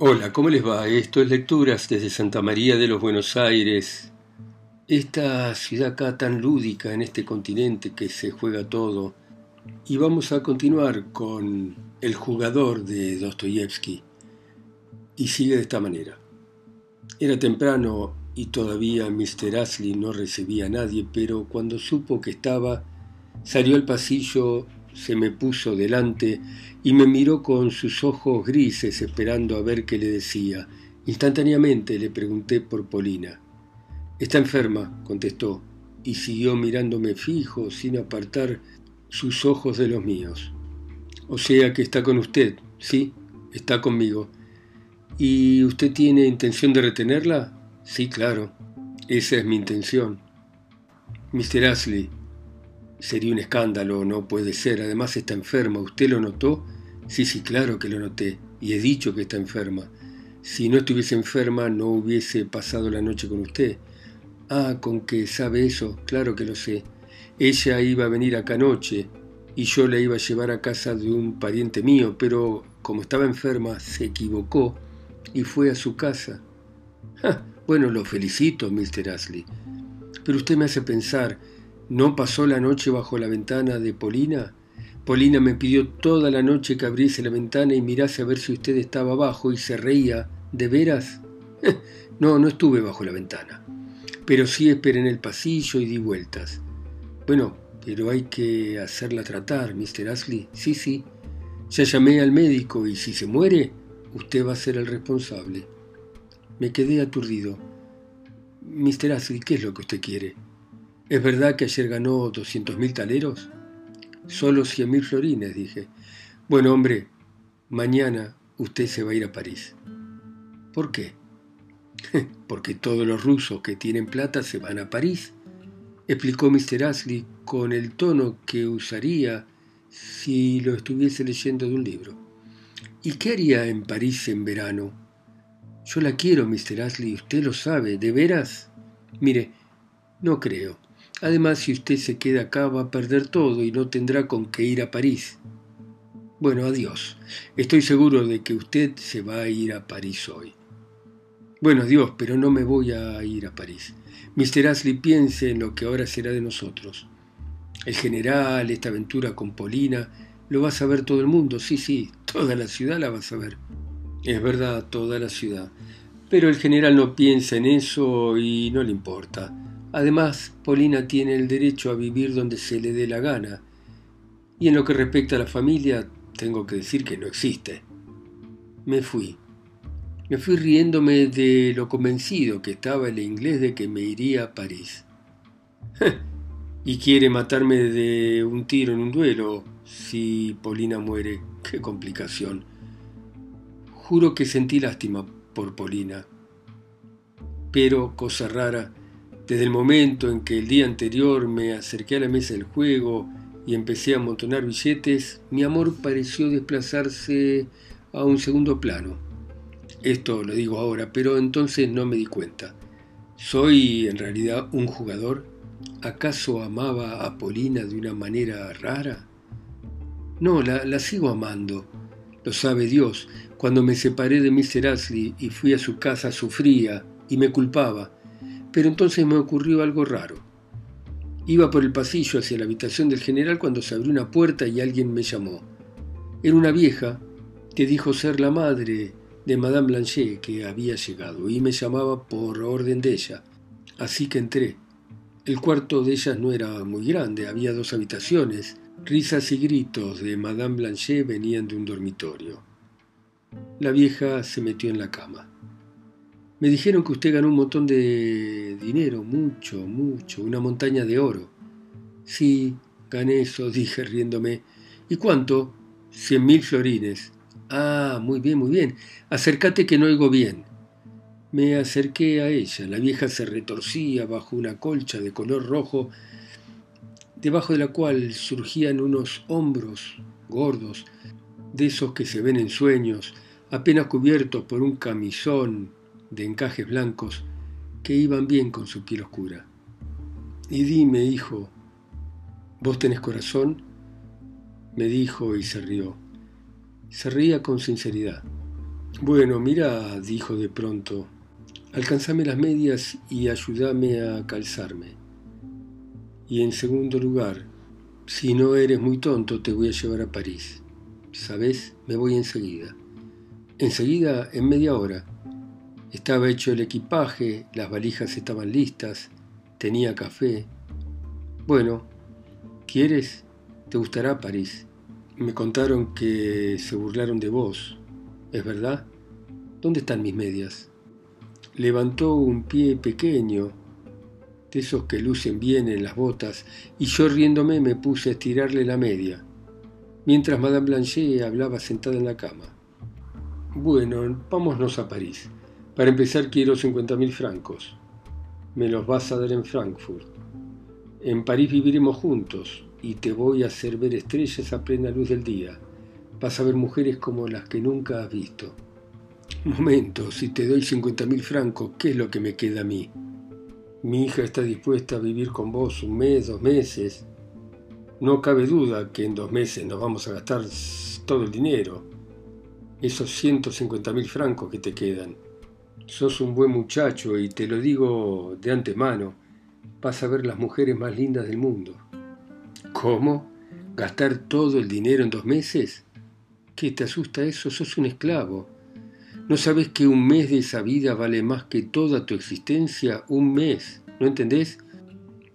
Hola, ¿cómo les va? Esto es Lecturas desde Santa María de los Buenos Aires. Esta ciudad acá tan lúdica en este continente que se juega todo. Y vamos a continuar con El jugador de Dostoyevsky. Y sigue de esta manera. Era temprano y todavía Mr. Ashley no recibía a nadie, pero cuando supo que estaba, salió al pasillo se me puso delante y me miró con sus ojos grises esperando a ver qué le decía. Instantáneamente le pregunté por Polina. Está enferma, contestó, y siguió mirándome fijo sin apartar sus ojos de los míos. O sea que está con usted, sí, está conmigo. ¿Y usted tiene intención de retenerla? Sí, claro, esa es mi intención. Mr. Ashley, Sería un escándalo, no puede ser. Además está enferma. ¿Usted lo notó? Sí, sí, claro que lo noté. Y he dicho que está enferma. Si no estuviese enferma, no hubiese pasado la noche con usted. Ah, con que sabe eso, claro que lo sé. Ella iba a venir acá anoche y yo la iba a llevar a casa de un pariente mío, pero como estaba enferma, se equivocó y fue a su casa. bueno, lo felicito, Mr. Ashley. Pero usted me hace pensar, ¿No pasó la noche bajo la ventana de Polina? Polina me pidió toda la noche que abriese la ventana y mirase a ver si usted estaba abajo y se reía. ¿De veras? no, no estuve bajo la ventana. Pero sí esperé en el pasillo y di vueltas. Bueno, pero hay que hacerla tratar, Mr. Ashley. Sí, sí. Ya llamé al médico y si se muere, usted va a ser el responsable. Me quedé aturdido. Mr. Ashley, ¿qué es lo que usted quiere? ¿Es verdad que ayer ganó 200.000 taleros? Solo 100.000 florines, dije. Bueno, hombre, mañana usted se va a ir a París. ¿Por qué? Porque todos los rusos que tienen plata se van a París, explicó Mr. Ashley con el tono que usaría si lo estuviese leyendo de un libro. ¿Y qué haría en París en verano? Yo la quiero, Mr. Ashley, usted lo sabe, ¿de veras? Mire, no creo. Además, si usted se queda acá va a perder todo y no tendrá con qué ir a París. Bueno, adiós. Estoy seguro de que usted se va a ir a París hoy. Bueno, adiós, pero no me voy a ir a París. Mr. Ashley piense en lo que ahora será de nosotros. El general, esta aventura con Polina, lo va a saber todo el mundo, sí, sí, toda la ciudad la va a saber. Es verdad, toda la ciudad. Pero el general no piensa en eso y no le importa. Además, Polina tiene el derecho a vivir donde se le dé la gana. Y en lo que respecta a la familia, tengo que decir que no existe. Me fui. Me fui riéndome de lo convencido que estaba el inglés de que me iría a París. y quiere matarme de un tiro en un duelo si Polina muere. Qué complicación. Juro que sentí lástima por Polina. Pero, cosa rara, desde el momento en que el día anterior me acerqué a la mesa del juego y empecé a amontonar billetes, mi amor pareció desplazarse a un segundo plano. Esto lo digo ahora, pero entonces no me di cuenta. ¿Soy en realidad un jugador? ¿Acaso amaba a Polina de una manera rara? No, la, la sigo amando. Lo sabe Dios. Cuando me separé de Mr. Ashley y fui a su casa sufría y me culpaba pero entonces me ocurrió algo raro. Iba por el pasillo hacia la habitación del general cuando se abrió una puerta y alguien me llamó. Era una vieja que dijo ser la madre de Madame Blanchet que había llegado y me llamaba por orden de ella. Así que entré. El cuarto de ellas no era muy grande, había dos habitaciones. Risas y gritos de Madame Blanchet venían de un dormitorio. La vieja se metió en la cama. Me dijeron que usted ganó un montón de dinero, mucho, mucho, una montaña de oro. Sí, gané eso, dije riéndome. ¿Y cuánto? Cien mil florines. Ah, muy bien, muy bien. Acércate que no oigo bien. Me acerqué a ella. La vieja se retorcía bajo una colcha de color rojo, debajo de la cual surgían unos hombros gordos, de esos que se ven en sueños, apenas cubiertos por un camisón de encajes blancos que iban bien con su piel oscura. Y dime, hijo, ¿vos tenés corazón? me dijo y se rió. Se ría con sinceridad. Bueno, mira, dijo de pronto, alcanzame las medias y ayúdame a calzarme. Y en segundo lugar, si no eres muy tonto, te voy a llevar a París. ¿Sabes? Me voy enseguida. Enseguida, en media hora. Estaba hecho el equipaje, las valijas estaban listas, tenía café. Bueno, ¿quieres? Te gustará París. Me contaron que se burlaron de vos. ¿Es verdad? ¿Dónde están mis medias? Levantó un pie pequeño, de esos que lucen bien en las botas, y yo riéndome me puse a estirarle la media, mientras Madame Blanchet hablaba sentada en la cama. Bueno, vámonos a París. Para empezar quiero 50.000 francos. Me los vas a dar en Frankfurt. En París viviremos juntos y te voy a hacer ver estrellas a plena luz del día. Vas a ver mujeres como las que nunca has visto. Momento, si te doy 50.000 francos, ¿qué es lo que me queda a mí? Mi hija está dispuesta a vivir con vos un mes, dos meses. No cabe duda que en dos meses nos vamos a gastar todo el dinero. Esos 150.000 francos que te quedan. Sos un buen muchacho y te lo digo de antemano. Vas a ver las mujeres más lindas del mundo. ¿Cómo? ¿Gastar todo el dinero en dos meses? ¿Qué te asusta eso? Sos un esclavo. ¿No sabes que un mes de esa vida vale más que toda tu existencia? Un mes. ¿No entendés?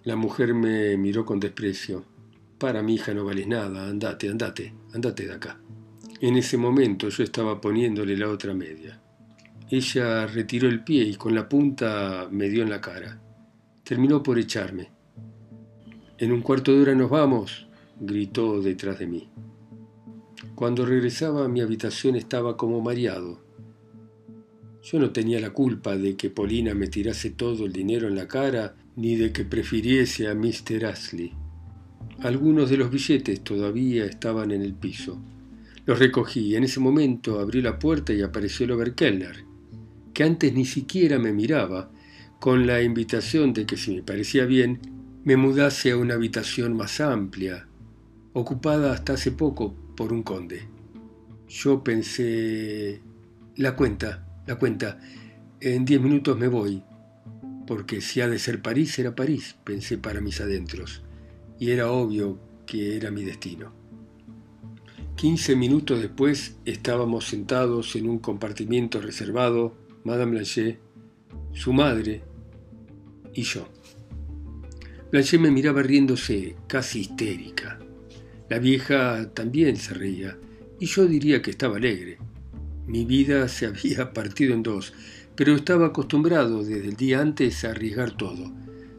La mujer me miró con desprecio. Para mi hija no vales nada. Andate, andate, andate de acá. En ese momento yo estaba poniéndole la otra media. Ella retiró el pie y con la punta me dio en la cara. Terminó por echarme. En un cuarto de hora nos vamos, gritó detrás de mí. Cuando regresaba a mi habitación estaba como mareado. Yo no tenía la culpa de que Polina me tirase todo el dinero en la cara, ni de que prefiriese a Mr. Ashley. Algunos de los billetes todavía estaban en el piso. Los recogí y en ese momento abrí la puerta y apareció el Oberkeller que antes ni siquiera me miraba, con la invitación de que si me parecía bien, me mudase a una habitación más amplia, ocupada hasta hace poco por un conde. Yo pensé, la cuenta, la cuenta, en diez minutos me voy, porque si ha de ser París, será París, pensé para mis adentros, y era obvio que era mi destino. Quince minutos después estábamos sentados en un compartimiento reservado Madame Blanchet, su madre y yo. Blanchet me miraba riéndose, casi histérica. La vieja también se reía, y yo diría que estaba alegre. Mi vida se había partido en dos, pero estaba acostumbrado desde el día antes a arriesgar todo.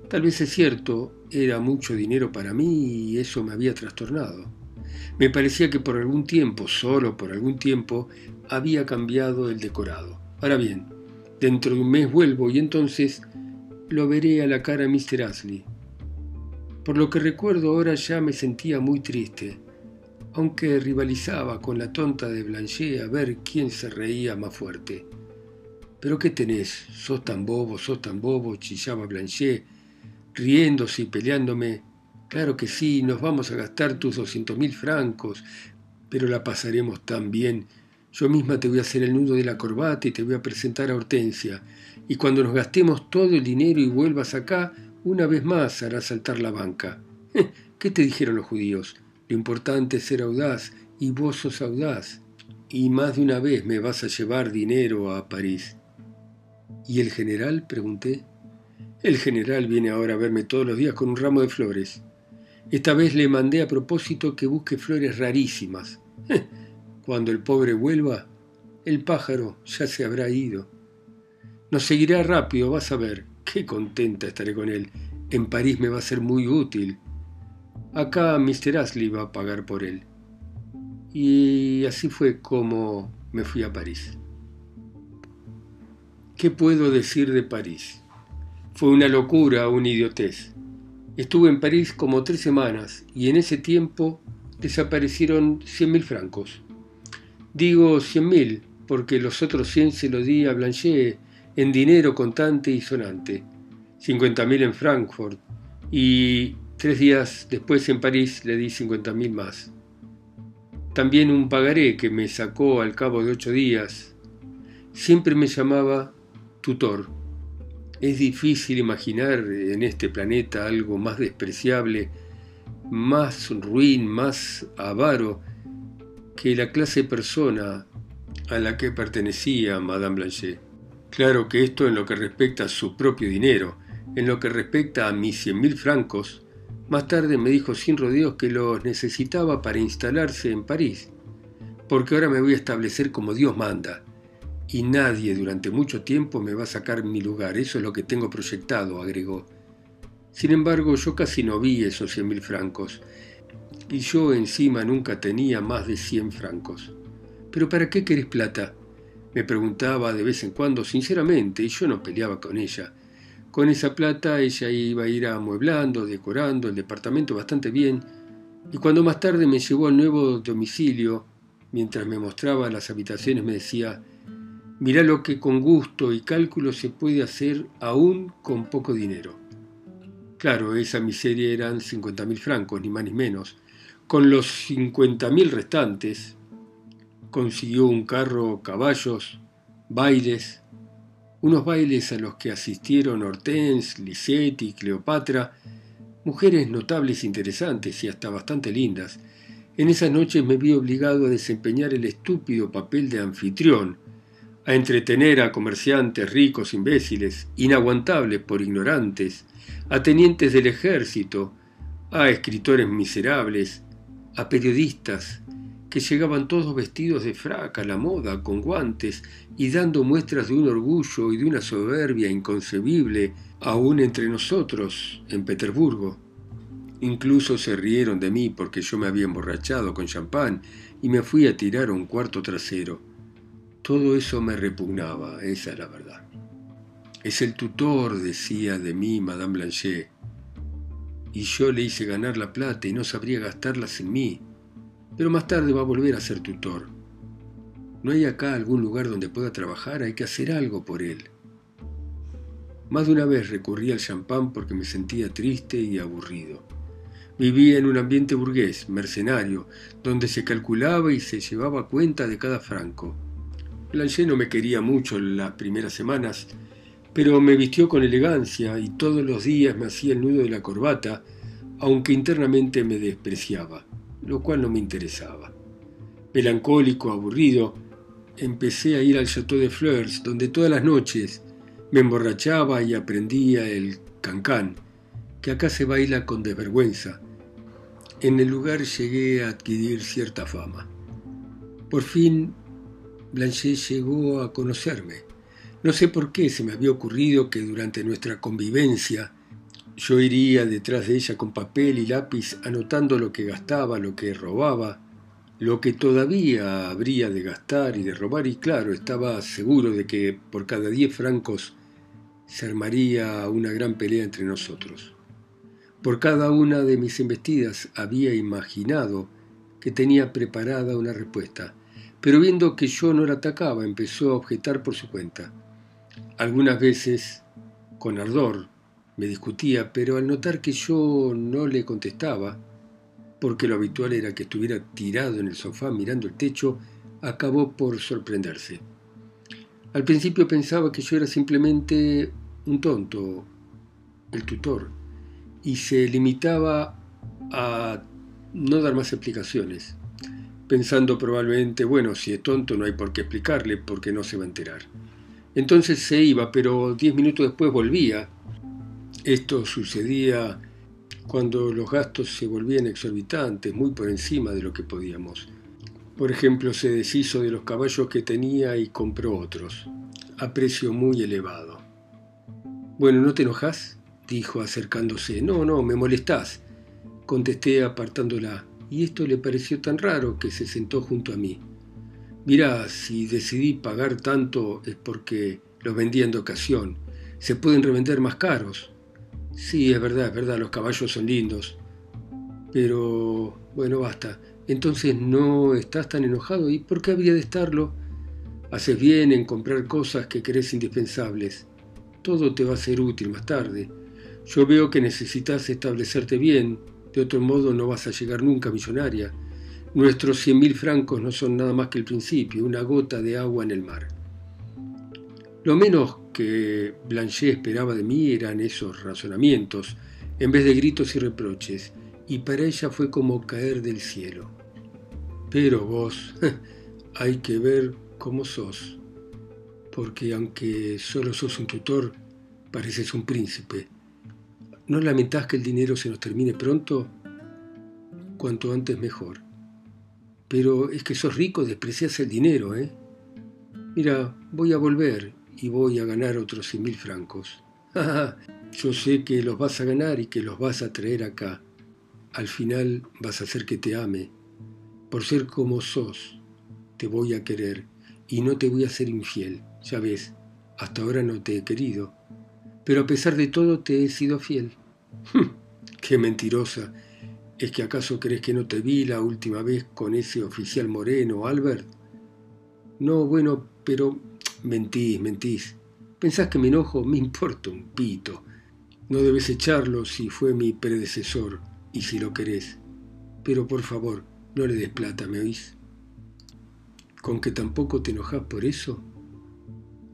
Tal vez es cierto, era mucho dinero para mí y eso me había trastornado. Me parecía que por algún tiempo, solo por algún tiempo, había cambiado el decorado. Ahora bien, Dentro de un mes vuelvo y entonces lo veré a la cara a Mr. Ashley. Por lo que recuerdo ahora ya me sentía muy triste, aunque rivalizaba con la tonta de Blanchet a ver quién se reía más fuerte. ¿Pero qué tenés? ¿Sos tan bobo, sos tan bobo? chillaba Blanchet, riéndose y peleándome. Claro que sí, nos vamos a gastar tus doscientos mil francos, pero la pasaremos tan bien yo misma te voy a hacer el nudo de la corbata y te voy a presentar a Hortensia. Y cuando nos gastemos todo el dinero y vuelvas acá, una vez más hará saltar la banca. ¿Qué te dijeron los judíos? Lo importante es ser audaz, y vos sos audaz. Y más de una vez me vas a llevar dinero a París. ¿Y el general? pregunté. El general viene ahora a verme todos los días con un ramo de flores. Esta vez le mandé a propósito que busque flores rarísimas. Cuando el pobre vuelva, el pájaro ya se habrá ido. Nos seguirá rápido, vas a ver. Qué contenta estaré con él. En París me va a ser muy útil. Acá Mr. Ashley va a pagar por él. Y así fue como me fui a París. ¿Qué puedo decir de París? Fue una locura, una idiotez. Estuve en París como tres semanas y en ese tiempo desaparecieron cien mil francos. Digo cien mil, porque los otros cien se los di a Blanchet en dinero contante y sonante, cincuenta mil en Frankfurt, y tres días después en París le di cincuenta mil más. También un pagaré que me sacó al cabo de ocho días, siempre me llamaba tutor. Es difícil imaginar en este planeta algo más despreciable, más ruin, más avaro que la clase persona a la que pertenecía Madame Blanchet. Claro que esto en lo que respecta a su propio dinero, en lo que respecta a mis cien mil francos, más tarde me dijo sin rodeos que los necesitaba para instalarse en París, porque ahora me voy a establecer como Dios manda, y nadie durante mucho tiempo me va a sacar mi lugar, eso es lo que tengo proyectado, agregó. Sin embargo, yo casi no vi esos cien mil francos, y yo encima nunca tenía más de cien francos. ¿Pero para qué querés plata? Me preguntaba de vez en cuando sinceramente, y yo no peleaba con ella. Con esa plata ella iba a ir amueblando, decorando el departamento bastante bien, y cuando más tarde me llevó al nuevo domicilio, mientras me mostraba las habitaciones, me decía, Mirá lo que con gusto y cálculo se puede hacer aún con poco dinero. Claro, esa miseria eran 50.000 francos, ni más ni menos. Con los 50.000 restantes, consiguió un carro, caballos, bailes, unos bailes a los que asistieron Hortense, Lisette y Cleopatra, mujeres notables, interesantes y hasta bastante lindas. En esas noches me vi obligado a desempeñar el estúpido papel de anfitrión, a entretener a comerciantes ricos imbéciles, inaguantables por ignorantes, a tenientes del ejército, a escritores miserables, a periodistas, que llegaban todos vestidos de fraca a la moda, con guantes, y dando muestras de un orgullo y de una soberbia inconcebible aún entre nosotros, en Petersburgo. Incluso se rieron de mí porque yo me había emborrachado con champán y me fui a tirar a un cuarto trasero. Todo eso me repugnaba, esa es la verdad. Es el tutor, decía de mí Madame Blanchet, y yo le hice ganar la plata y no sabría gastarla sin mí, pero más tarde va a volver a ser tutor. ¿No hay acá algún lugar donde pueda trabajar? Hay que hacer algo por él. Más de una vez recurrí al champán porque me sentía triste y aburrido. Vivía en un ambiente burgués, mercenario, donde se calculaba y se llevaba cuenta de cada franco. Blanchet no me quería mucho en las primeras semanas, pero me vistió con elegancia y todos los días me hacía el nudo de la corbata, aunque internamente me despreciaba, lo cual no me interesaba. Melancólico, aburrido, empecé a ir al Château de Fleurs, donde todas las noches me emborrachaba y aprendía el cancán, que acá se baila con desvergüenza. En el lugar llegué a adquirir cierta fama. Por fin Blanchet llegó a conocerme. No sé por qué se me había ocurrido que durante nuestra convivencia yo iría detrás de ella con papel y lápiz anotando lo que gastaba, lo que robaba, lo que todavía habría de gastar y de robar y claro, estaba seguro de que por cada diez francos se armaría una gran pelea entre nosotros. Por cada una de mis embestidas había imaginado que tenía preparada una respuesta pero viendo que yo no la atacaba, empezó a objetar por su cuenta. Algunas veces, con ardor, me discutía, pero al notar que yo no le contestaba, porque lo habitual era que estuviera tirado en el sofá mirando el techo, acabó por sorprenderse. Al principio pensaba que yo era simplemente un tonto, el tutor, y se limitaba a no dar más explicaciones pensando probablemente, bueno, si es tonto no hay por qué explicarle porque no se va a enterar. Entonces se iba, pero diez minutos después volvía. Esto sucedía cuando los gastos se volvían exorbitantes, muy por encima de lo que podíamos. Por ejemplo, se deshizo de los caballos que tenía y compró otros, a precio muy elevado. Bueno, ¿no te enojas? dijo acercándose. No, no, me molestás, contesté apartándola y esto le pareció tan raro que se sentó junto a mí. Mirá, si decidí pagar tanto es porque los vendía en ocasión. Se pueden revender más caros. Sí, es verdad, es verdad, los caballos son lindos. Pero, bueno, basta. Entonces no estás tan enojado. ¿Y por qué habría de estarlo? Haces bien en comprar cosas que crees indispensables. Todo te va a ser útil más tarde. Yo veo que necesitas establecerte bien, de otro modo no vas a llegar nunca millonaria. Nuestros cien mil francos no son nada más que el principio, una gota de agua en el mar. Lo menos que Blanchet esperaba de mí eran esos razonamientos, en vez de gritos y reproches, y para ella fue como caer del cielo. Pero vos, hay que ver cómo sos, porque aunque solo sos un tutor, pareces un príncipe. ¿No lamentás que el dinero se nos termine pronto? Cuanto antes mejor. Pero es que sos rico, desprecias el dinero, ¿eh? Mira, voy a volver y voy a ganar otros cien mil francos. Yo sé que los vas a ganar y que los vas a traer acá. Al final vas a hacer que te ame. Por ser como sos, te voy a querer y no te voy a ser infiel. Ya ves, hasta ahora no te he querido. Pero a pesar de todo te he sido fiel. ¡Qué mentirosa! ¿Es que acaso crees que no te vi la última vez con ese oficial moreno, Albert? No, bueno, pero mentís, mentís. ¿Pensás que me enojo? Me importa un pito. No debes echarlo si fue mi predecesor y si lo querés. Pero por favor, no le des plata, ¿me oís? ¿Con que tampoco te enojas por eso?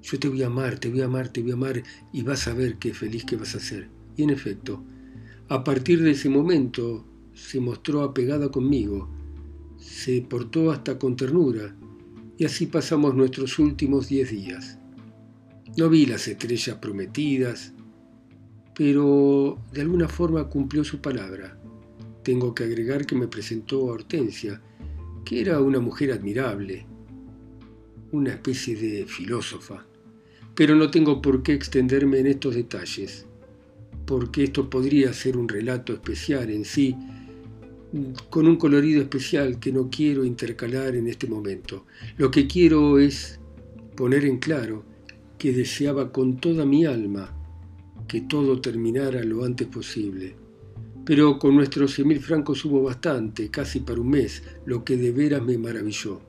Yo te voy a amar, te voy a amar, te voy a amar y vas a ver qué feliz que vas a ser. Y en efecto, a partir de ese momento se mostró apegada conmigo, se portó hasta con ternura y así pasamos nuestros últimos diez días. No vi las estrellas prometidas, pero de alguna forma cumplió su palabra. Tengo que agregar que me presentó a Hortensia, que era una mujer admirable, una especie de filósofa. Pero no tengo por qué extenderme en estos detalles, porque esto podría ser un relato especial en sí, con un colorido especial que no quiero intercalar en este momento. Lo que quiero es poner en claro que deseaba con toda mi alma que todo terminara lo antes posible. Pero con nuestros cien mil francos hubo bastante, casi para un mes, lo que de veras me maravilló.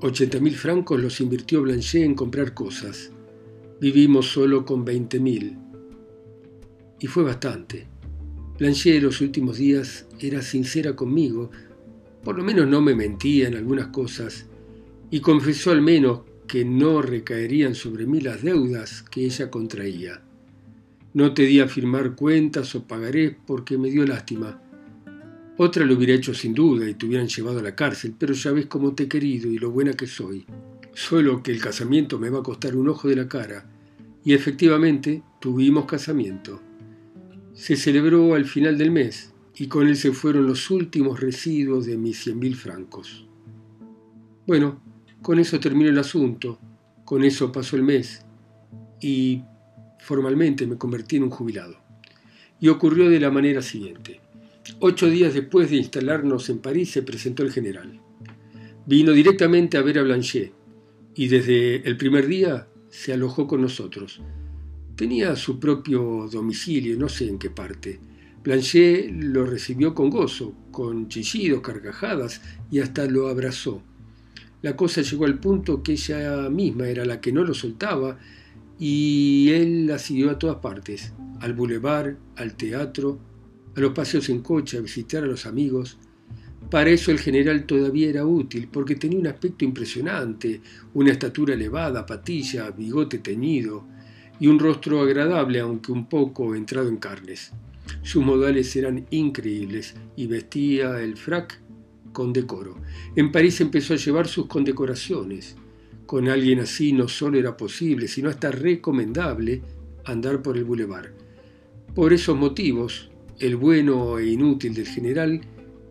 Ochenta mil francos los invirtió Blanchet en comprar cosas. Vivimos solo con veinte mil. Y fue bastante. Blanchet los últimos días era sincera conmigo, por lo menos no me mentía en algunas cosas, y confesó al menos que no recaerían sobre mí las deudas que ella contraía. No te di a firmar cuentas o pagaré porque me dio lástima. Otra lo hubiera hecho sin duda y te hubieran llevado a la cárcel, pero ya ves cómo te he querido y lo buena que soy. Solo que el casamiento me va a costar un ojo de la cara. Y efectivamente tuvimos casamiento se celebró al final del mes y con él se fueron los últimos residuos de mis cien mil francos. Bueno, con eso terminó el asunto, con eso pasó el mes y formalmente me convertí en un jubilado. Y ocurrió de la manera siguiente. Ocho días después de instalarnos en París se presentó el general. Vino directamente a ver a Blanchet y desde el primer día se alojó con nosotros Tenía su propio domicilio, no sé en qué parte. Blanchet lo recibió con gozo, con chillidos, carcajadas y hasta lo abrazó. La cosa llegó al punto que ella misma era la que no lo soltaba y él la siguió a todas partes, al bulevar, al teatro, a los paseos en coche, a visitar a los amigos. Para eso el general todavía era útil, porque tenía un aspecto impresionante, una estatura elevada, patilla, bigote teñido, y un rostro agradable, aunque un poco entrado en carnes. Sus modales eran increíbles y vestía el frac con decoro. En París empezó a llevar sus condecoraciones. Con alguien así no solo era posible, sino hasta recomendable andar por el bulevar. Por esos motivos, el bueno e inútil del general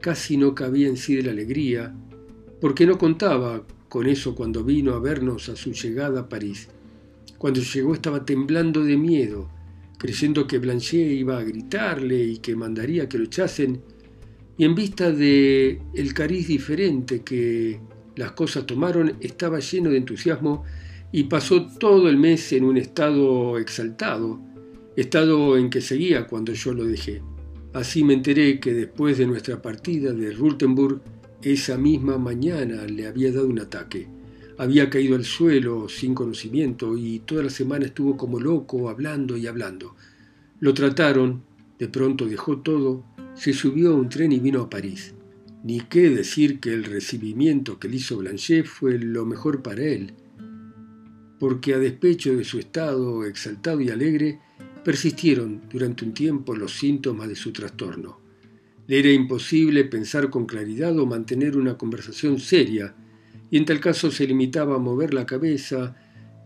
casi no cabía en sí de la alegría, porque no contaba con eso cuando vino a vernos a su llegada a París. Cuando llegó estaba temblando de miedo, creyendo que Blanchet iba a gritarle y que mandaría que lo echasen, y en vista de el cariz diferente que las cosas tomaron, estaba lleno de entusiasmo y pasó todo el mes en un estado exaltado, estado en que seguía cuando yo lo dejé. Así me enteré que después de nuestra partida de Rultenburg, esa misma mañana le había dado un ataque había caído al suelo sin conocimiento y toda la semana estuvo como loco hablando y hablando. Lo trataron, de pronto dejó todo, se subió a un tren y vino a París. Ni qué decir que el recibimiento que le hizo Blanchet fue lo mejor para él. porque a despecho de su estado exaltado y alegre, persistieron durante un tiempo los síntomas de su trastorno. Le era imposible pensar con claridad o mantener una conversación seria, y en tal caso se limitaba a mover la cabeza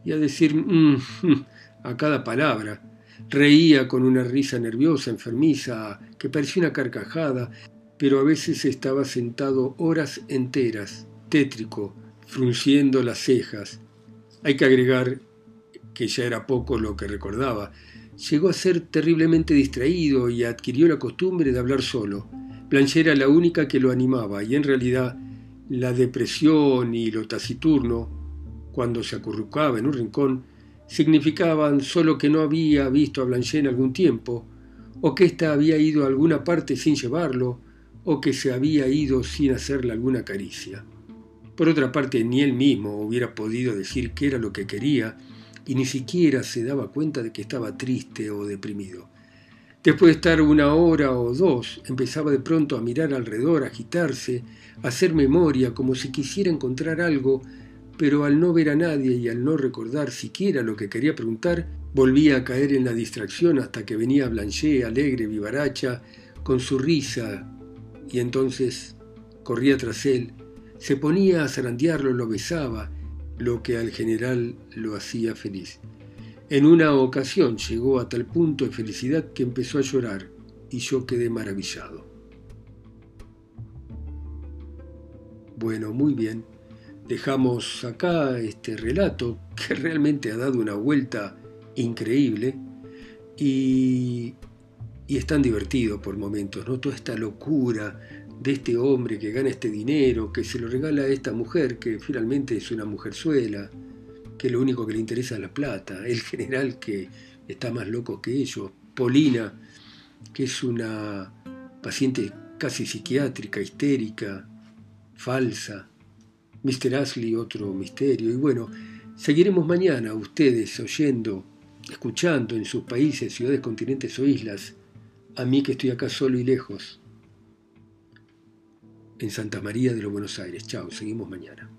y a decir mm, mm", a cada palabra. Reía con una risa nerviosa, enfermiza, que parecía una carcajada, pero a veces estaba sentado horas enteras, tétrico, frunciendo las cejas, hay que agregar que ya era poco lo que recordaba. Llegó a ser terriblemente distraído y adquirió la costumbre de hablar solo. Blanche era la única que lo animaba y en realidad la depresión y lo taciturno, cuando se acurrucaba en un rincón, significaban solo que no había visto a Blanche en algún tiempo, o que ésta había ido a alguna parte sin llevarlo, o que se había ido sin hacerle alguna caricia. Por otra parte, ni él mismo hubiera podido decir qué era lo que quería y ni siquiera se daba cuenta de que estaba triste o deprimido. Después de estar una hora o dos, empezaba de pronto a mirar alrededor, a agitarse, a hacer memoria, como si quisiera encontrar algo, pero al no ver a nadie y al no recordar siquiera lo que quería preguntar, volvía a caer en la distracción hasta que venía Blanchet, alegre, vivaracha, con su risa, y entonces corría tras él, se ponía a zarandearlo, lo besaba, lo que al general lo hacía feliz. En una ocasión llegó a tal punto de felicidad que empezó a llorar y yo quedé maravillado. Bueno, muy bien. Dejamos acá este relato que realmente ha dado una vuelta increíble y, y es tan divertido por momentos, ¿no? Toda esta locura de este hombre que gana este dinero, que se lo regala a esta mujer, que finalmente es una mujerzuela, que lo único que le interesa es la plata, el general que está más loco que ellos, Polina, que es una paciente casi psiquiátrica, histérica, falsa, Mr. Ashley otro misterio, y bueno, seguiremos mañana ustedes oyendo, escuchando en sus países, ciudades, continentes o islas, a mí que estoy acá solo y lejos en Santa María de los Buenos Aires. Chao, seguimos mañana.